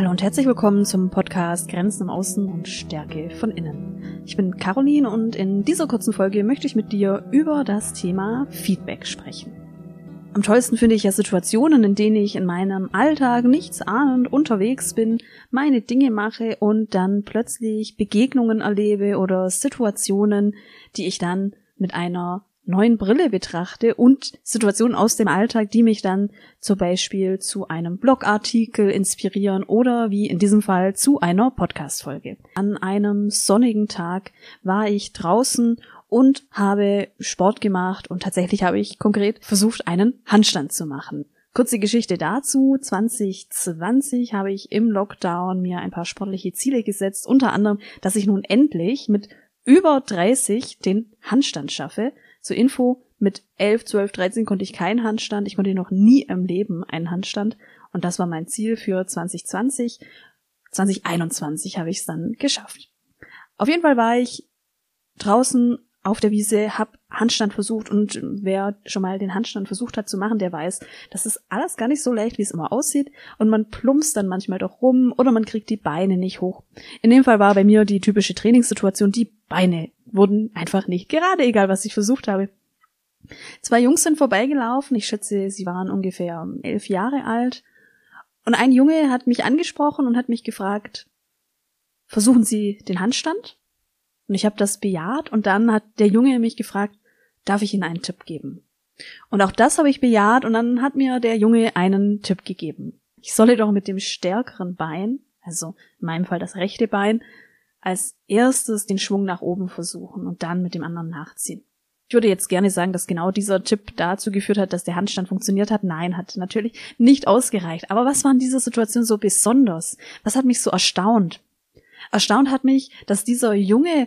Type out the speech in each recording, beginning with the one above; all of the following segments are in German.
Hallo und herzlich willkommen zum Podcast Grenzen im Außen und Stärke von innen. Ich bin Caroline und in dieser kurzen Folge möchte ich mit dir über das Thema Feedback sprechen. Am tollsten finde ich ja Situationen, in denen ich in meinem Alltag nichts ahnend unterwegs bin, meine Dinge mache und dann plötzlich Begegnungen erlebe oder Situationen, die ich dann mit einer neuen Brille betrachte und Situationen aus dem Alltag, die mich dann zum Beispiel zu einem Blogartikel inspirieren oder wie in diesem Fall zu einer Podcast-Folge. An einem sonnigen Tag war ich draußen und habe Sport gemacht und tatsächlich habe ich konkret versucht, einen Handstand zu machen. Kurze Geschichte dazu. 2020 habe ich im Lockdown mir ein paar sportliche Ziele gesetzt, unter anderem, dass ich nun endlich mit über 30 den Handstand schaffe. Zur Info, mit 11, 12, 13 konnte ich keinen Handstand. Ich konnte noch nie im Leben einen Handstand. Und das war mein Ziel für 2020. 2021 habe ich es dann geschafft. Auf jeden Fall war ich draußen auf der Wiese, hab Handstand versucht und wer schon mal den Handstand versucht hat zu machen, der weiß, das ist alles gar nicht so leicht, wie es immer aussieht und man plumpst dann manchmal doch rum oder man kriegt die Beine nicht hoch. In dem Fall war bei mir die typische Trainingssituation, die Beine wurden einfach nicht gerade, egal was ich versucht habe. Zwei Jungs sind vorbeigelaufen, ich schätze, sie waren ungefähr elf Jahre alt und ein Junge hat mich angesprochen und hat mich gefragt, versuchen Sie den Handstand? Und ich habe das bejaht und dann hat der Junge mich gefragt, darf ich Ihnen einen Tipp geben? Und auch das habe ich bejaht und dann hat mir der Junge einen Tipp gegeben. Ich solle doch mit dem stärkeren Bein, also in meinem Fall das rechte Bein, als erstes den Schwung nach oben versuchen und dann mit dem anderen nachziehen. Ich würde jetzt gerne sagen, dass genau dieser Tipp dazu geführt hat, dass der Handstand funktioniert hat. Nein, hat natürlich nicht ausgereicht. Aber was war in dieser Situation so besonders? Was hat mich so erstaunt? Erstaunt hat mich, dass dieser Junge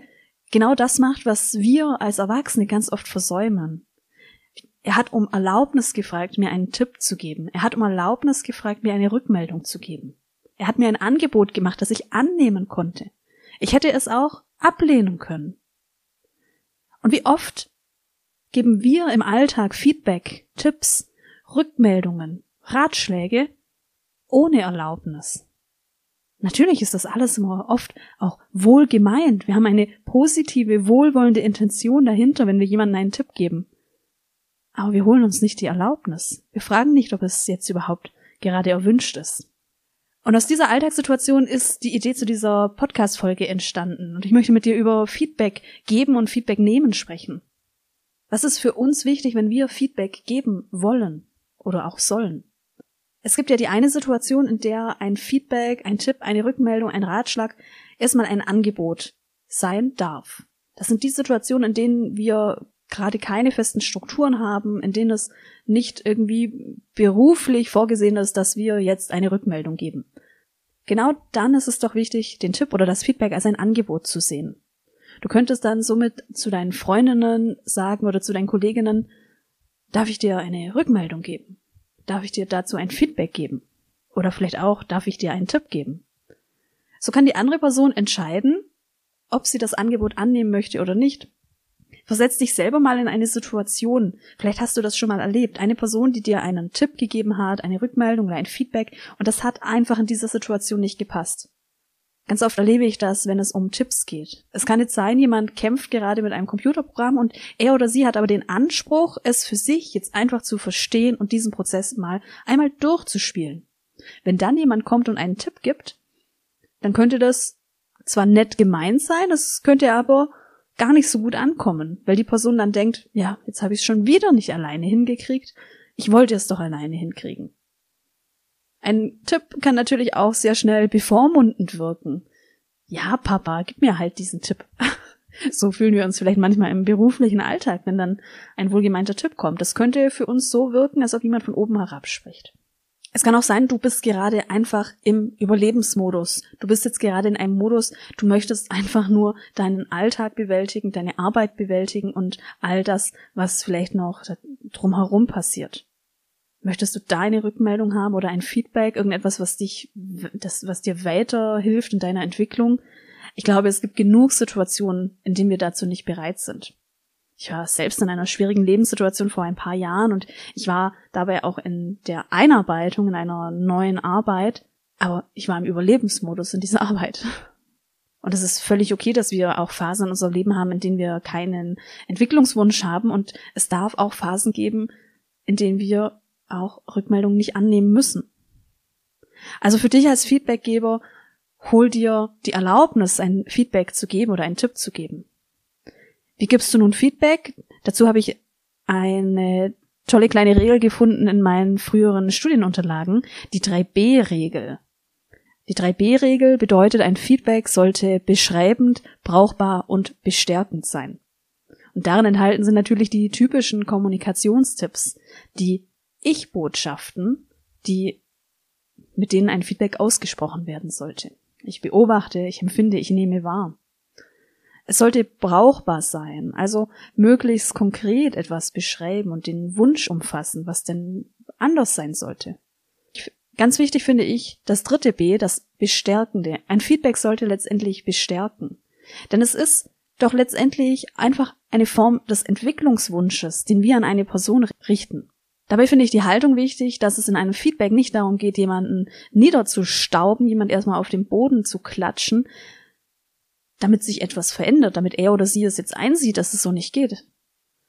genau das macht, was wir als Erwachsene ganz oft versäumen. Er hat um Erlaubnis gefragt, mir einen Tipp zu geben. Er hat um Erlaubnis gefragt, mir eine Rückmeldung zu geben. Er hat mir ein Angebot gemacht, das ich annehmen konnte. Ich hätte es auch ablehnen können. Und wie oft geben wir im Alltag Feedback, Tipps, Rückmeldungen, Ratschläge ohne Erlaubnis? Natürlich ist das alles immer oft auch wohl gemeint. Wir haben eine positive, wohlwollende Intention dahinter, wenn wir jemandem einen Tipp geben. Aber wir holen uns nicht die Erlaubnis. Wir fragen nicht, ob es jetzt überhaupt gerade erwünscht ist. Und aus dieser Alltagssituation ist die Idee zu dieser Podcast-Folge entstanden. Und ich möchte mit dir über Feedback geben und Feedback nehmen sprechen. Was ist für uns wichtig, wenn wir Feedback geben wollen oder auch sollen? Es gibt ja die eine Situation, in der ein Feedback, ein Tipp, eine Rückmeldung, ein Ratschlag erstmal ein Angebot sein darf. Das sind die Situationen, in denen wir gerade keine festen Strukturen haben, in denen es nicht irgendwie beruflich vorgesehen ist, dass wir jetzt eine Rückmeldung geben. Genau dann ist es doch wichtig, den Tipp oder das Feedback als ein Angebot zu sehen. Du könntest dann somit zu deinen Freundinnen sagen oder zu deinen Kolleginnen, darf ich dir eine Rückmeldung geben? Darf ich dir dazu ein Feedback geben? Oder vielleicht auch, darf ich dir einen Tipp geben? So kann die andere Person entscheiden, ob sie das Angebot annehmen möchte oder nicht. Versetz dich selber mal in eine Situation. Vielleicht hast du das schon mal erlebt. Eine Person, die dir einen Tipp gegeben hat, eine Rückmeldung oder ein Feedback, und das hat einfach in dieser Situation nicht gepasst. Ganz oft erlebe ich das, wenn es um Tipps geht. Es kann jetzt sein, jemand kämpft gerade mit einem Computerprogramm und er oder sie hat aber den Anspruch, es für sich jetzt einfach zu verstehen und diesen Prozess mal einmal durchzuspielen. Wenn dann jemand kommt und einen Tipp gibt, dann könnte das zwar nett gemeint sein, es könnte aber gar nicht so gut ankommen, weil die Person dann denkt, ja, jetzt habe ich es schon wieder nicht alleine hingekriegt, ich wollte es doch alleine hinkriegen. Ein Tipp kann natürlich auch sehr schnell bevormundend wirken. Ja, Papa, gib mir halt diesen Tipp. so fühlen wir uns vielleicht manchmal im beruflichen Alltag, wenn dann ein wohlgemeinter Tipp kommt. Das könnte für uns so wirken, als ob jemand von oben herab spricht. Es kann auch sein, du bist gerade einfach im Überlebensmodus. Du bist jetzt gerade in einem Modus, du möchtest einfach nur deinen Alltag bewältigen, deine Arbeit bewältigen und all das, was vielleicht noch drumherum passiert. Möchtest du deine Rückmeldung haben oder ein Feedback, irgendetwas, was dich, das, was dir weiterhilft in deiner Entwicklung? Ich glaube, es gibt genug Situationen, in denen wir dazu nicht bereit sind. Ich war selbst in einer schwierigen Lebenssituation vor ein paar Jahren und ich war dabei auch in der Einarbeitung in einer neuen Arbeit Aber ich war im Überlebensmodus in dieser Arbeit. Und es ist völlig okay, dass wir auch Phasen in unserem Leben haben, in denen wir keinen Entwicklungswunsch haben. Und es darf auch Phasen geben, in denen wir auch Rückmeldungen nicht annehmen müssen. Also für dich als Feedbackgeber, hol dir die Erlaubnis, ein Feedback zu geben oder einen Tipp zu geben. Wie gibst du nun Feedback? Dazu habe ich eine tolle kleine Regel gefunden in meinen früheren Studienunterlagen, die 3B-Regel. Die 3B-Regel bedeutet, ein Feedback sollte beschreibend, brauchbar und bestärkend sein. Und darin enthalten sind natürlich die typischen Kommunikationstipps, die Ich-Botschaften, die, mit denen ein Feedback ausgesprochen werden sollte. Ich beobachte, ich empfinde, ich nehme wahr. Es sollte brauchbar sein, also möglichst konkret etwas beschreiben und den Wunsch umfassen, was denn anders sein sollte. Ganz wichtig finde ich das dritte B, das Bestärkende. Ein Feedback sollte letztendlich bestärken. Denn es ist doch letztendlich einfach eine Form des Entwicklungswunsches, den wir an eine Person richten. Dabei finde ich die Haltung wichtig, dass es in einem Feedback nicht darum geht, jemanden niederzustauben, jemand erstmal auf den Boden zu klatschen, damit sich etwas verändert, damit er oder sie es jetzt einsieht, dass es so nicht geht.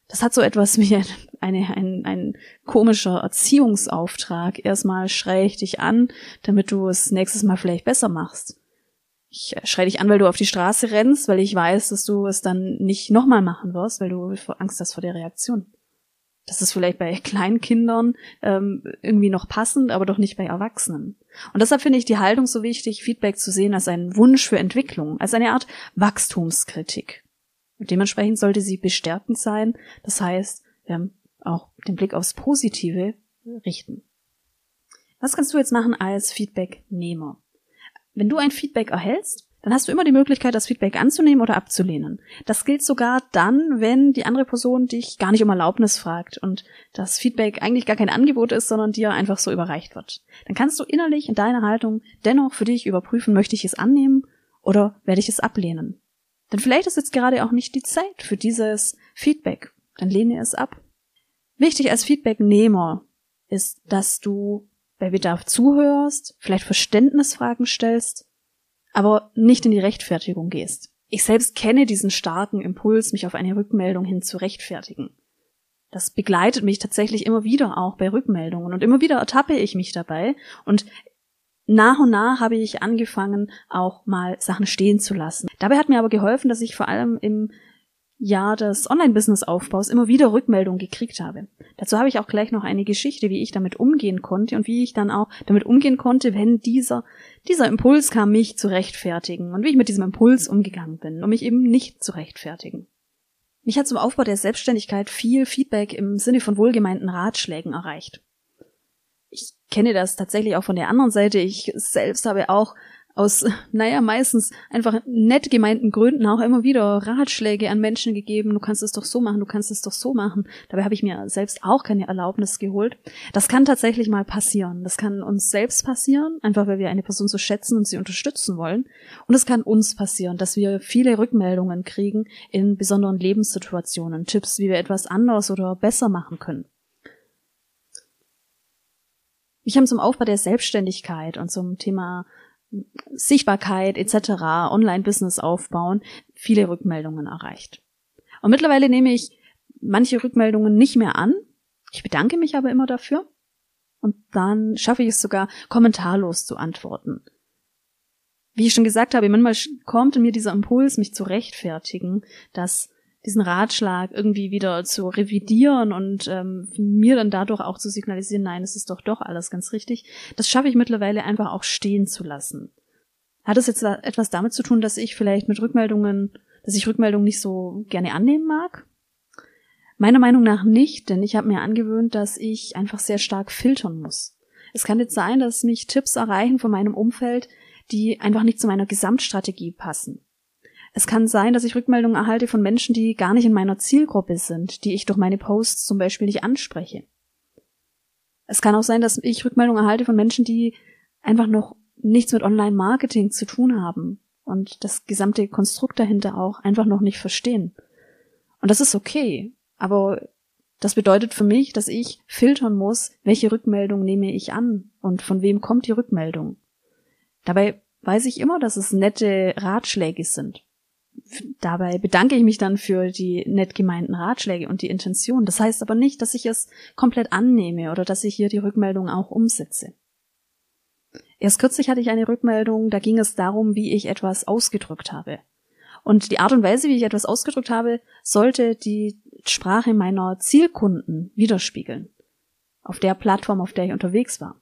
Das hat so etwas wie eine, ein, ein komischer Erziehungsauftrag. Erstmal schreie ich dich an, damit du es nächstes Mal vielleicht besser machst. Ich schreie dich an, weil du auf die Straße rennst, weil ich weiß, dass du es dann nicht nochmal machen wirst, weil du Angst hast vor der Reaktion. Das ist vielleicht bei kleinen Kindern ähm, irgendwie noch passend, aber doch nicht bei Erwachsenen. Und deshalb finde ich die Haltung so wichtig, Feedback zu sehen als einen Wunsch für Entwicklung, als eine Art Wachstumskritik. Und dementsprechend sollte sie bestärkend sein. Das heißt, wir auch den Blick aufs Positive richten. Was kannst du jetzt machen als Feedbacknehmer? Wenn du ein Feedback erhältst, dann hast du immer die Möglichkeit, das Feedback anzunehmen oder abzulehnen. Das gilt sogar dann, wenn die andere Person dich gar nicht um Erlaubnis fragt und das Feedback eigentlich gar kein Angebot ist, sondern dir einfach so überreicht wird. Dann kannst du innerlich in deiner Haltung dennoch für dich überprüfen, möchte ich es annehmen oder werde ich es ablehnen. Denn vielleicht ist jetzt gerade auch nicht die Zeit für dieses Feedback. Dann lehne es ab. Wichtig als Feedbacknehmer ist, dass du bei Bedarf zuhörst, vielleicht Verständnisfragen stellst aber nicht in die Rechtfertigung gehst. Ich selbst kenne diesen starken Impuls, mich auf eine Rückmeldung hin zu rechtfertigen. Das begleitet mich tatsächlich immer wieder auch bei Rückmeldungen und immer wieder ertappe ich mich dabei und nach und nach habe ich angefangen, auch mal Sachen stehen zu lassen. Dabei hat mir aber geholfen, dass ich vor allem im Jahr des Online-Business-Aufbaus immer wieder Rückmeldungen gekriegt habe. Dazu habe ich auch gleich noch eine Geschichte, wie ich damit umgehen konnte und wie ich dann auch damit umgehen konnte, wenn dieser, dieser Impuls kam, mich zu rechtfertigen und wie ich mit diesem Impuls umgegangen bin, um mich eben nicht zu rechtfertigen. Mich hat zum Aufbau der Selbstständigkeit viel Feedback im Sinne von wohlgemeinten Ratschlägen erreicht. Ich kenne das tatsächlich auch von der anderen Seite. Ich selbst habe auch aus, naja, meistens einfach nett gemeinten Gründen auch immer wieder Ratschläge an Menschen gegeben, du kannst es doch so machen, du kannst es doch so machen. Dabei habe ich mir selbst auch keine Erlaubnis geholt. Das kann tatsächlich mal passieren. Das kann uns selbst passieren, einfach weil wir eine Person so schätzen und sie unterstützen wollen. Und es kann uns passieren, dass wir viele Rückmeldungen kriegen in besonderen Lebenssituationen, Tipps, wie wir etwas anders oder besser machen können. Ich habe zum Aufbau der Selbstständigkeit und zum Thema Sichtbarkeit etc., Online-Business aufbauen, viele Rückmeldungen erreicht. Und mittlerweile nehme ich manche Rückmeldungen nicht mehr an. Ich bedanke mich aber immer dafür. Und dann schaffe ich es sogar, kommentarlos zu antworten. Wie ich schon gesagt habe, manchmal kommt mir dieser Impuls, mich zu rechtfertigen, dass diesen Ratschlag irgendwie wieder zu revidieren und ähm, mir dann dadurch auch zu signalisieren, nein, es ist doch doch alles ganz richtig, das schaffe ich mittlerweile einfach auch stehen zu lassen. Hat es jetzt etwas damit zu tun, dass ich vielleicht mit Rückmeldungen, dass ich Rückmeldungen nicht so gerne annehmen mag? Meiner Meinung nach nicht, denn ich habe mir angewöhnt, dass ich einfach sehr stark filtern muss. Es kann jetzt sein, dass mich Tipps erreichen von meinem Umfeld, die einfach nicht zu meiner Gesamtstrategie passen. Es kann sein, dass ich Rückmeldungen erhalte von Menschen, die gar nicht in meiner Zielgruppe sind, die ich durch meine Posts zum Beispiel nicht anspreche. Es kann auch sein, dass ich Rückmeldungen erhalte von Menschen, die einfach noch nichts mit Online-Marketing zu tun haben und das gesamte Konstrukt dahinter auch einfach noch nicht verstehen. Und das ist okay, aber das bedeutet für mich, dass ich filtern muss, welche Rückmeldung nehme ich an und von wem kommt die Rückmeldung. Dabei weiß ich immer, dass es nette Ratschläge sind. Dabei bedanke ich mich dann für die nett gemeinten Ratschläge und die Intention. Das heißt aber nicht, dass ich es komplett annehme oder dass ich hier die Rückmeldung auch umsetze. Erst kürzlich hatte ich eine Rückmeldung, da ging es darum, wie ich etwas ausgedrückt habe. Und die Art und Weise, wie ich etwas ausgedrückt habe, sollte die Sprache meiner Zielkunden widerspiegeln. Auf der Plattform, auf der ich unterwegs war.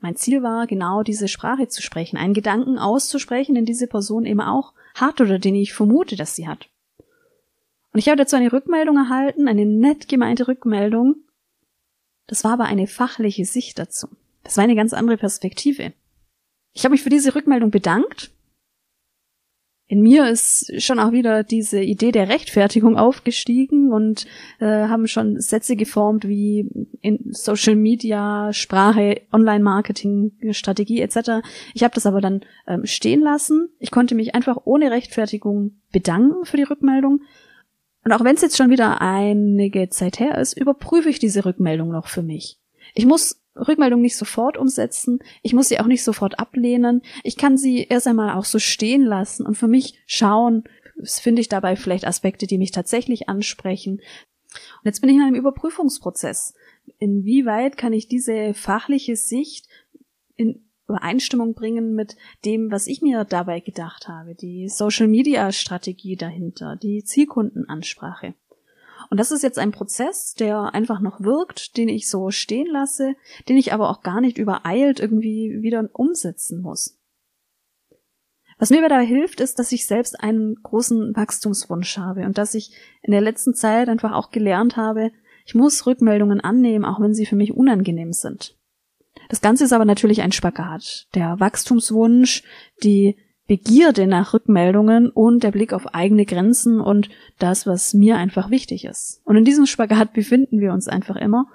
Mein Ziel war, genau diese Sprache zu sprechen, einen Gedanken auszusprechen, den diese Person eben auch hat oder den ich vermute, dass sie hat. Und ich habe dazu eine Rückmeldung erhalten, eine nett gemeinte Rückmeldung. Das war aber eine fachliche Sicht dazu. Das war eine ganz andere Perspektive. Ich habe mich für diese Rückmeldung bedankt in mir ist schon auch wieder diese Idee der Rechtfertigung aufgestiegen und äh, haben schon Sätze geformt wie in Social Media, Sprache, Online-Marketing, Strategie etc. Ich habe das aber dann ähm, stehen lassen. Ich konnte mich einfach ohne Rechtfertigung bedanken für die Rückmeldung. Und auch wenn es jetzt schon wieder einige Zeit her ist, überprüfe ich diese Rückmeldung noch für mich. Ich muss Rückmeldung nicht sofort umsetzen. Ich muss sie auch nicht sofort ablehnen. Ich kann sie erst einmal auch so stehen lassen und für mich schauen, finde ich dabei vielleicht Aspekte, die mich tatsächlich ansprechen. Und jetzt bin ich in einem Überprüfungsprozess. Inwieweit kann ich diese fachliche Sicht in Übereinstimmung bringen mit dem, was ich mir dabei gedacht habe, die Social Media Strategie dahinter, die Zielkundenansprache. Und das ist jetzt ein Prozess, der einfach noch wirkt, den ich so stehen lasse, den ich aber auch gar nicht übereilt irgendwie wieder umsetzen muss. Was mir dabei hilft, ist, dass ich selbst einen großen Wachstumswunsch habe und dass ich in der letzten Zeit einfach auch gelernt habe, ich muss Rückmeldungen annehmen, auch wenn sie für mich unangenehm sind. Das Ganze ist aber natürlich ein Spagat. Der Wachstumswunsch, die Begierde nach Rückmeldungen und der Blick auf eigene Grenzen und das, was mir einfach wichtig ist. Und in diesem Spagat befinden wir uns einfach immer.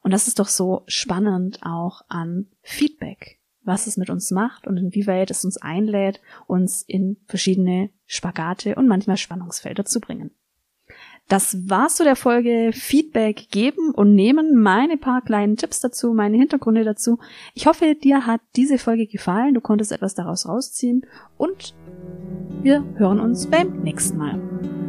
Und das ist doch so spannend auch an Feedback, was es mit uns macht und inwieweit es uns einlädt, uns in verschiedene Spagate und manchmal Spannungsfelder zu bringen. Das war's zu der Folge Feedback geben und nehmen. Meine paar kleinen Tipps dazu, meine Hintergründe dazu. Ich hoffe, dir hat diese Folge gefallen. Du konntest etwas daraus rausziehen und wir hören uns beim nächsten Mal.